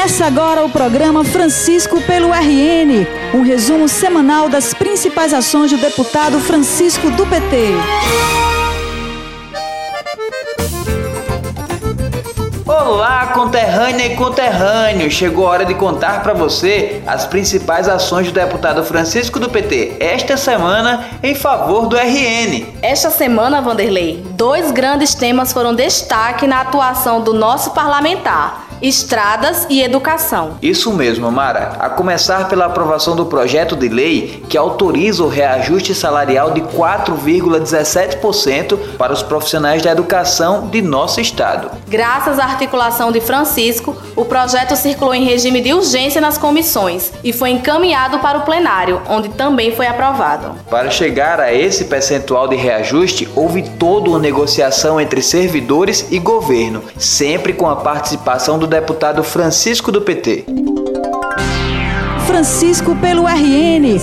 Começa agora o programa Francisco pelo RN, um resumo semanal das principais ações do deputado Francisco do PT. Olá, conterrânea e conterrâneo! Chegou a hora de contar para você as principais ações do deputado Francisco do PT esta semana em favor do RN. Esta semana, Vanderlei, dois grandes temas foram destaque na atuação do nosso parlamentar estradas e educação. Isso mesmo, Mara. A começar pela aprovação do projeto de lei que autoriza o reajuste salarial de 4,17% para os profissionais da educação de nosso estado. Graças à articulação de Francisco, o projeto circulou em regime de urgência nas comissões e foi encaminhado para o plenário, onde também foi aprovado. Para chegar a esse percentual de reajuste, houve toda uma negociação entre servidores e governo, sempre com a participação do deputado Francisco do PT. Francisco pelo RN.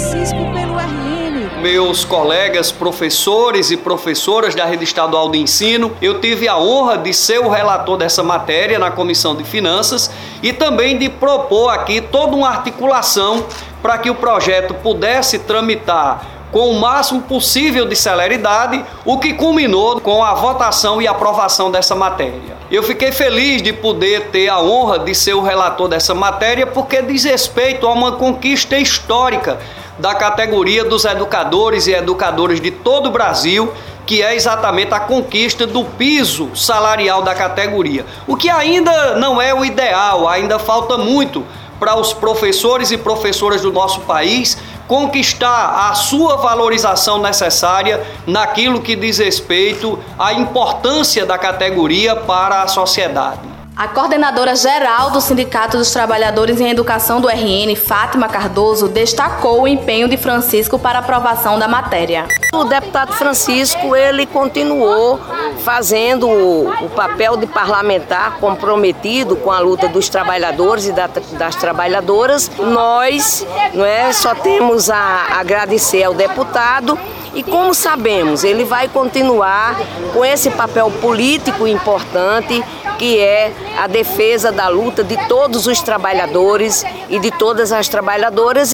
Meus colegas professores e professoras da Rede Estadual de Ensino, eu tive a honra de ser o relator dessa matéria na Comissão de Finanças e também de propor aqui toda uma articulação para que o projeto pudesse tramitar com o máximo possível de celeridade, o que culminou com a votação e aprovação dessa matéria. Eu fiquei feliz de poder ter a honra de ser o relator dessa matéria, porque diz respeito a uma conquista histórica da categoria dos educadores e educadoras de todo o Brasil, que é exatamente a conquista do piso salarial da categoria. O que ainda não é o ideal, ainda falta muito para os professores e professoras do nosso país conquistar a sua valorização necessária naquilo que diz respeito à importância da categoria para a sociedade. A coordenadora geral do Sindicato dos Trabalhadores em Educação do RN, Fátima Cardoso, destacou o empenho de Francisco para a aprovação da matéria. O deputado Francisco, ele continuou fazendo o papel de parlamentar comprometido com a luta dos trabalhadores e das trabalhadoras. Nós não é, só temos a agradecer ao deputado e como sabemos, ele vai continuar com esse papel político importante que é a defesa da luta de todos os trabalhadores e de todas as trabalhadoras.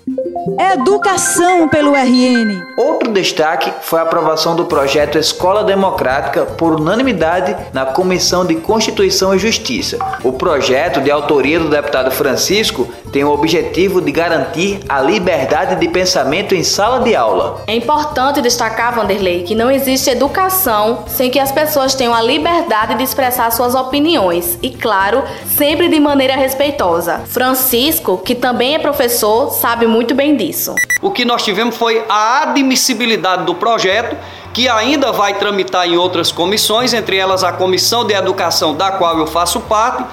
Educação pelo RN. Outro destaque foi a aprovação do projeto Escola Democrática por unanimidade na Comissão de Constituição e Justiça. O projeto, de autoria do deputado Francisco, tem o objetivo de garantir a liberdade de pensamento em sala de aula. É importante destacar, Vanderlei, que não existe educação sem que as pessoas tenham a liberdade de expressar suas opiniões e, claro, sempre de maneira respeitosa. Francisco, que também é professor, sabe muito bem disso. O que nós tivemos foi a admissibilidade do projeto que ainda vai tramitar em outras comissões, entre elas a Comissão de Educação, da qual eu faço parte,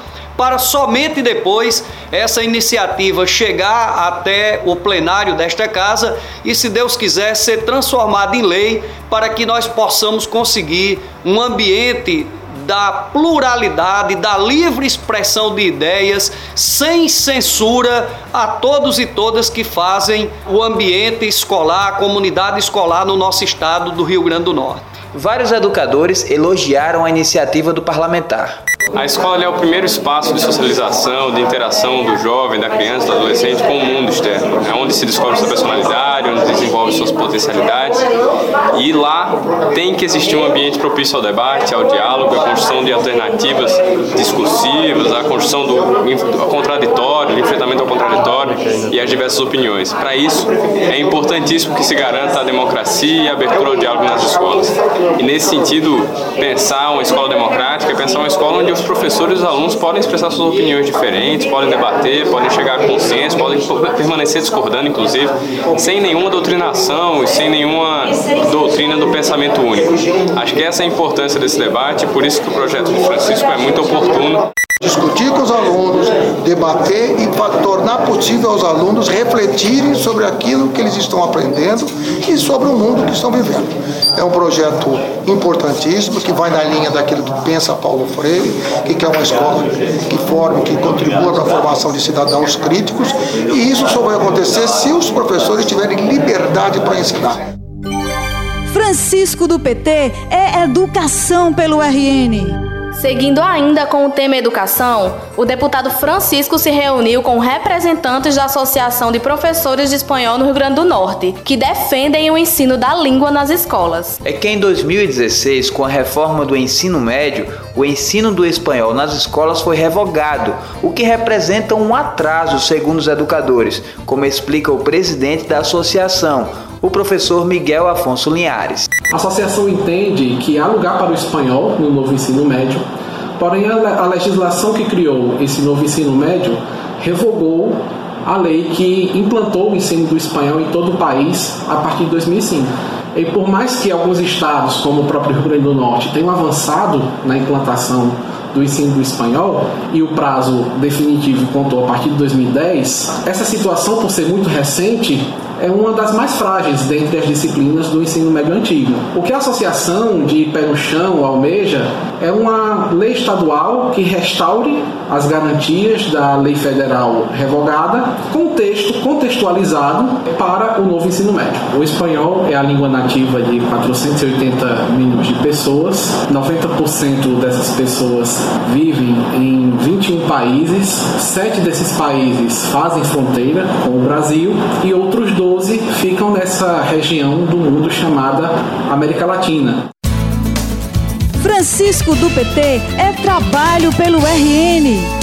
para somente depois essa iniciativa chegar até o plenário desta casa e, se Deus quiser, ser transformada em lei para que nós possamos conseguir um ambiente da pluralidade, da livre expressão de ideias, sem censura a todos e todas que fazem o ambiente escolar, a comunidade escolar no nosso estado do Rio Grande do Norte. Vários educadores elogiaram a iniciativa do parlamentar. A escola é o primeiro espaço de socialização, de interação do jovem, da criança, do adolescente com o mundo externo. É onde se descobre sua personalidade, onde desenvolve suas potencialidades. E lá tem que existir um ambiente propício ao debate, ao diálogo, à construção de alternativas discursivas, à construção do contraditório, do enfrentamento ao contraditório e às diversas opiniões. Para isso, é importantíssimo que se garanta a democracia e a abertura ao diálogo nas escolas. E nesse sentido, pensar uma escola democrática é pensar uma escola onde os professores e os alunos podem expressar suas opiniões diferentes, podem debater, podem chegar a consenso, podem permanecer discordando, inclusive, sem nenhuma doutrinação e sem nenhuma doutrina do pensamento único. Acho que essa é a importância desse debate por isso que o projeto de Francisco é muito oportuno discutir com os alunos, debater e tornar possível aos alunos refletirem sobre aquilo que eles estão aprendendo e sobre o mundo que estão vivendo. É um projeto importantíssimo que vai na linha daquilo que pensa Paulo Freire, que quer uma escola que forme, que contribua para a formação de cidadãos críticos, e isso só vai acontecer se os professores tiverem liberdade para ensinar. Francisco do PT é educação pelo RN. Seguindo ainda com o tema educação, o deputado Francisco se reuniu com representantes da Associação de Professores de Espanhol no Rio Grande do Norte, que defendem o ensino da língua nas escolas. É que em 2016, com a reforma do ensino médio, o ensino do espanhol nas escolas foi revogado, o que representa um atraso, segundo os educadores, como explica o presidente da associação, o professor Miguel Afonso Linhares. A associação entende que há lugar para o espanhol no novo ensino médio, porém a legislação que criou esse novo ensino médio revogou a lei que implantou o ensino do espanhol em todo o país a partir de 2005. E por mais que alguns estados, como o próprio Rio Grande do Norte, tenham avançado na implantação do ensino do espanhol e o prazo definitivo contou a partir de 2010, essa situação, por ser muito recente, é uma das mais frágeis dentre as disciplinas do ensino médio antigo. O que a Associação de Pé no Chão almeja é uma lei estadual que restaure as garantias da lei federal revogada com texto contextualizado para o novo ensino médio. O espanhol é a língua nativa de 480 milhões de pessoas, 90% dessas pessoas vivem em 21 países, sete desses países fazem fronteira com o Brasil e outros 12 12 ficam nessa região do mundo chamada América Latina. Francisco do PT é trabalho pelo RN.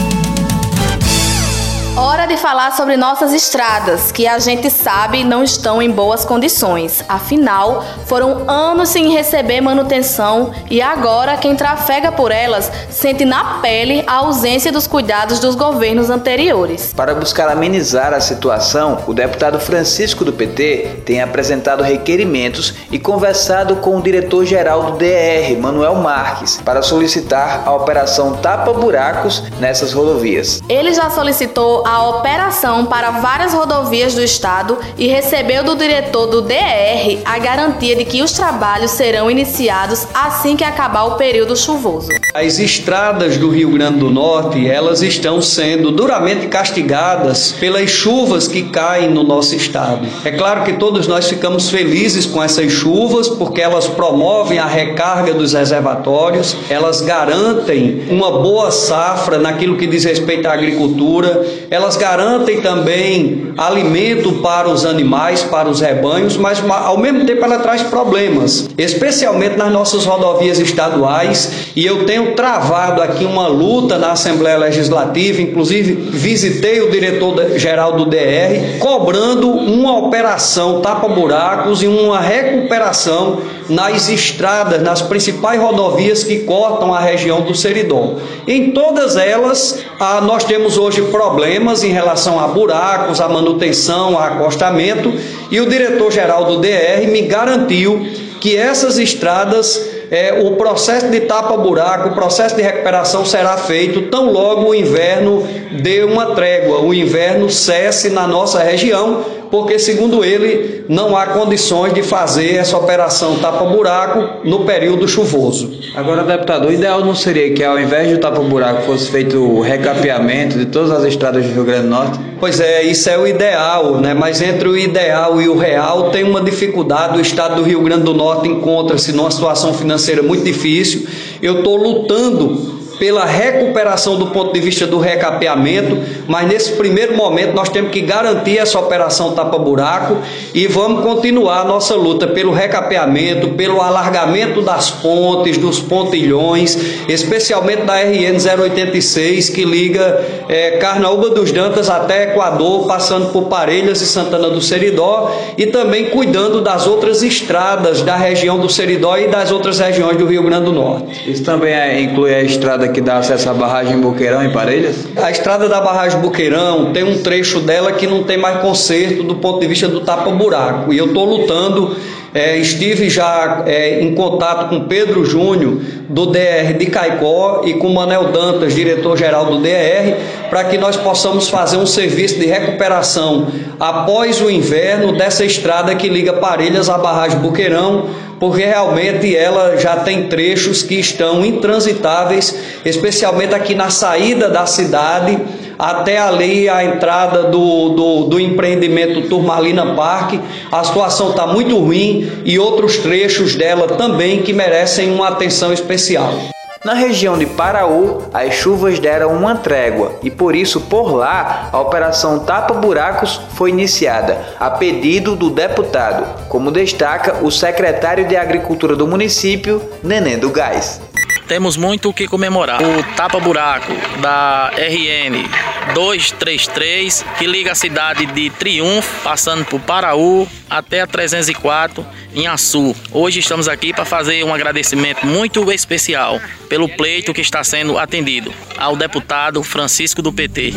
Hora de falar sobre nossas estradas, que a gente sabe não estão em boas condições. Afinal, foram anos sem receber manutenção e agora quem trafega por elas sente na pele a ausência dos cuidados dos governos anteriores. Para buscar amenizar a situação, o deputado Francisco do PT tem apresentado requerimentos e conversado com o diretor-geral do DR, Manuel Marques, para solicitar a operação Tapa Buracos nessas rodovias. Ele já solicitou a operação para várias rodovias do estado e recebeu do diretor do DR a garantia de que os trabalhos serão iniciados assim que acabar o período chuvoso. As estradas do Rio Grande do Norte, elas estão sendo duramente castigadas pelas chuvas que caem no nosso estado. É claro que todos nós ficamos felizes com essas chuvas porque elas promovem a recarga dos reservatórios, elas garantem uma boa safra naquilo que diz respeito à agricultura, elas garantem também alimento para os animais, para os rebanhos, mas ao mesmo tempo ela traz problemas, especialmente nas nossas rodovias estaduais. E eu tenho travado aqui uma luta na Assembleia Legislativa, inclusive visitei o diretor-geral do DR, cobrando uma operação tapa-buracos e uma recuperação nas estradas, nas principais rodovias que cortam a região do Seridó. Em todas elas, ah, nós temos hoje problemas em relação a buracos, a manutenção, a acostamento, e o diretor-geral do DR me garantiu que essas estradas é, o processo de tapa-buraco, o processo de recuperação será feito tão logo o inverno dê uma trégua, o inverno cesse na nossa região, porque, segundo ele, não há condições de fazer essa operação tapa-buraco no período chuvoso. Agora, deputado, o ideal não seria que, ao invés de tapa-buraco, fosse feito o recapeamento de todas as estradas do Rio Grande do Norte? Pois é, isso é o ideal, né? mas entre o ideal e o real tem uma dificuldade. O estado do Rio Grande do Norte encontra-se numa situação financeira muito difícil. Eu estou lutando pela recuperação do ponto de vista do recapeamento, mas nesse primeiro momento nós temos que garantir essa operação tapa-buraco e vamos continuar a nossa luta pelo recapeamento, pelo alargamento das pontes, dos pontilhões, especialmente da RN 086 que liga é, Carnaúba dos Dantas até Equador, passando por Parelhas e Santana do Seridó e também cuidando das outras estradas da região do Seridó e das outras regiões do Rio Grande do Norte. Isso também é, inclui a estrada estrada que dá acesso à barragem Boqueirão em Parelhas? A estrada da barragem Boqueirão tem um trecho dela que não tem mais conserto do ponto de vista do tapa-buraco. E eu estou lutando é, estive já é, em contato com Pedro Júnior, do DR de Caicó, e com Manel Dantas, diretor-geral do DR, para que nós possamos fazer um serviço de recuperação após o inverno dessa estrada que liga Parelhas à barragem Boqueirão porque realmente ela já tem trechos que estão intransitáveis, especialmente aqui na saída da cidade, até ali a entrada do, do, do empreendimento Turmalina Park. A situação está muito ruim e outros trechos dela também que merecem uma atenção especial. Na região de Paraú, as chuvas deram uma trégua e por isso, por lá, a Operação Tapa Buracos foi iniciada, a pedido do deputado, como destaca o secretário de Agricultura do município, Neném do Gás. Temos muito o que comemorar. O tapa-buraco da RN 233, que liga a cidade de Triunfo, passando por Paraú, até a 304 em Açu. Hoje estamos aqui para fazer um agradecimento muito especial pelo pleito que está sendo atendido ao deputado Francisco do PT.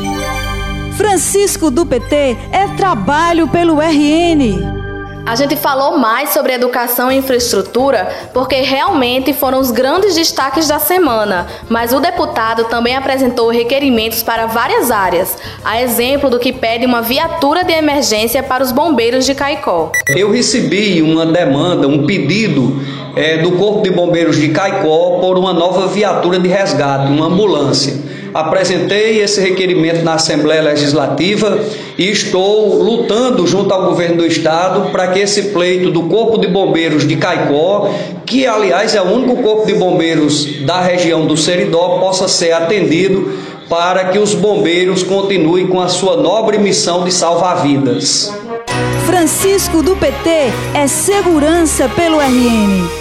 Francisco do PT é trabalho pelo RN. A gente falou mais sobre educação e infraestrutura porque realmente foram os grandes destaques da semana, mas o deputado também apresentou requerimentos para várias áreas, a exemplo do que pede uma viatura de emergência para os bombeiros de Caicó. Eu recebi uma demanda, um pedido é, do Corpo de Bombeiros de Caicó por uma nova viatura de resgate, uma ambulância apresentei esse requerimento na Assembleia Legislativa e estou lutando junto ao governo do estado para que esse pleito do Corpo de Bombeiros de Caicó, que aliás é o único corpo de bombeiros da região do Seridó, possa ser atendido para que os bombeiros continuem com a sua nobre missão de salvar vidas. Francisco do PT é segurança pelo RN.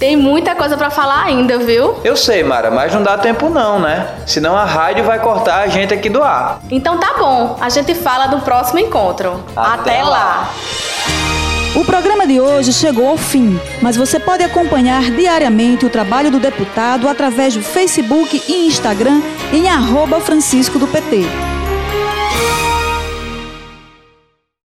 Tem muita coisa para falar ainda, viu? Eu sei, Mara, mas não dá tempo não, né? Senão a rádio vai cortar a gente aqui do ar. Então tá bom, a gente fala do próximo encontro. Até, Até lá. lá. O programa de hoje chegou ao fim, mas você pode acompanhar diariamente o trabalho do deputado através do Facebook e Instagram em arroba Francisco do PT.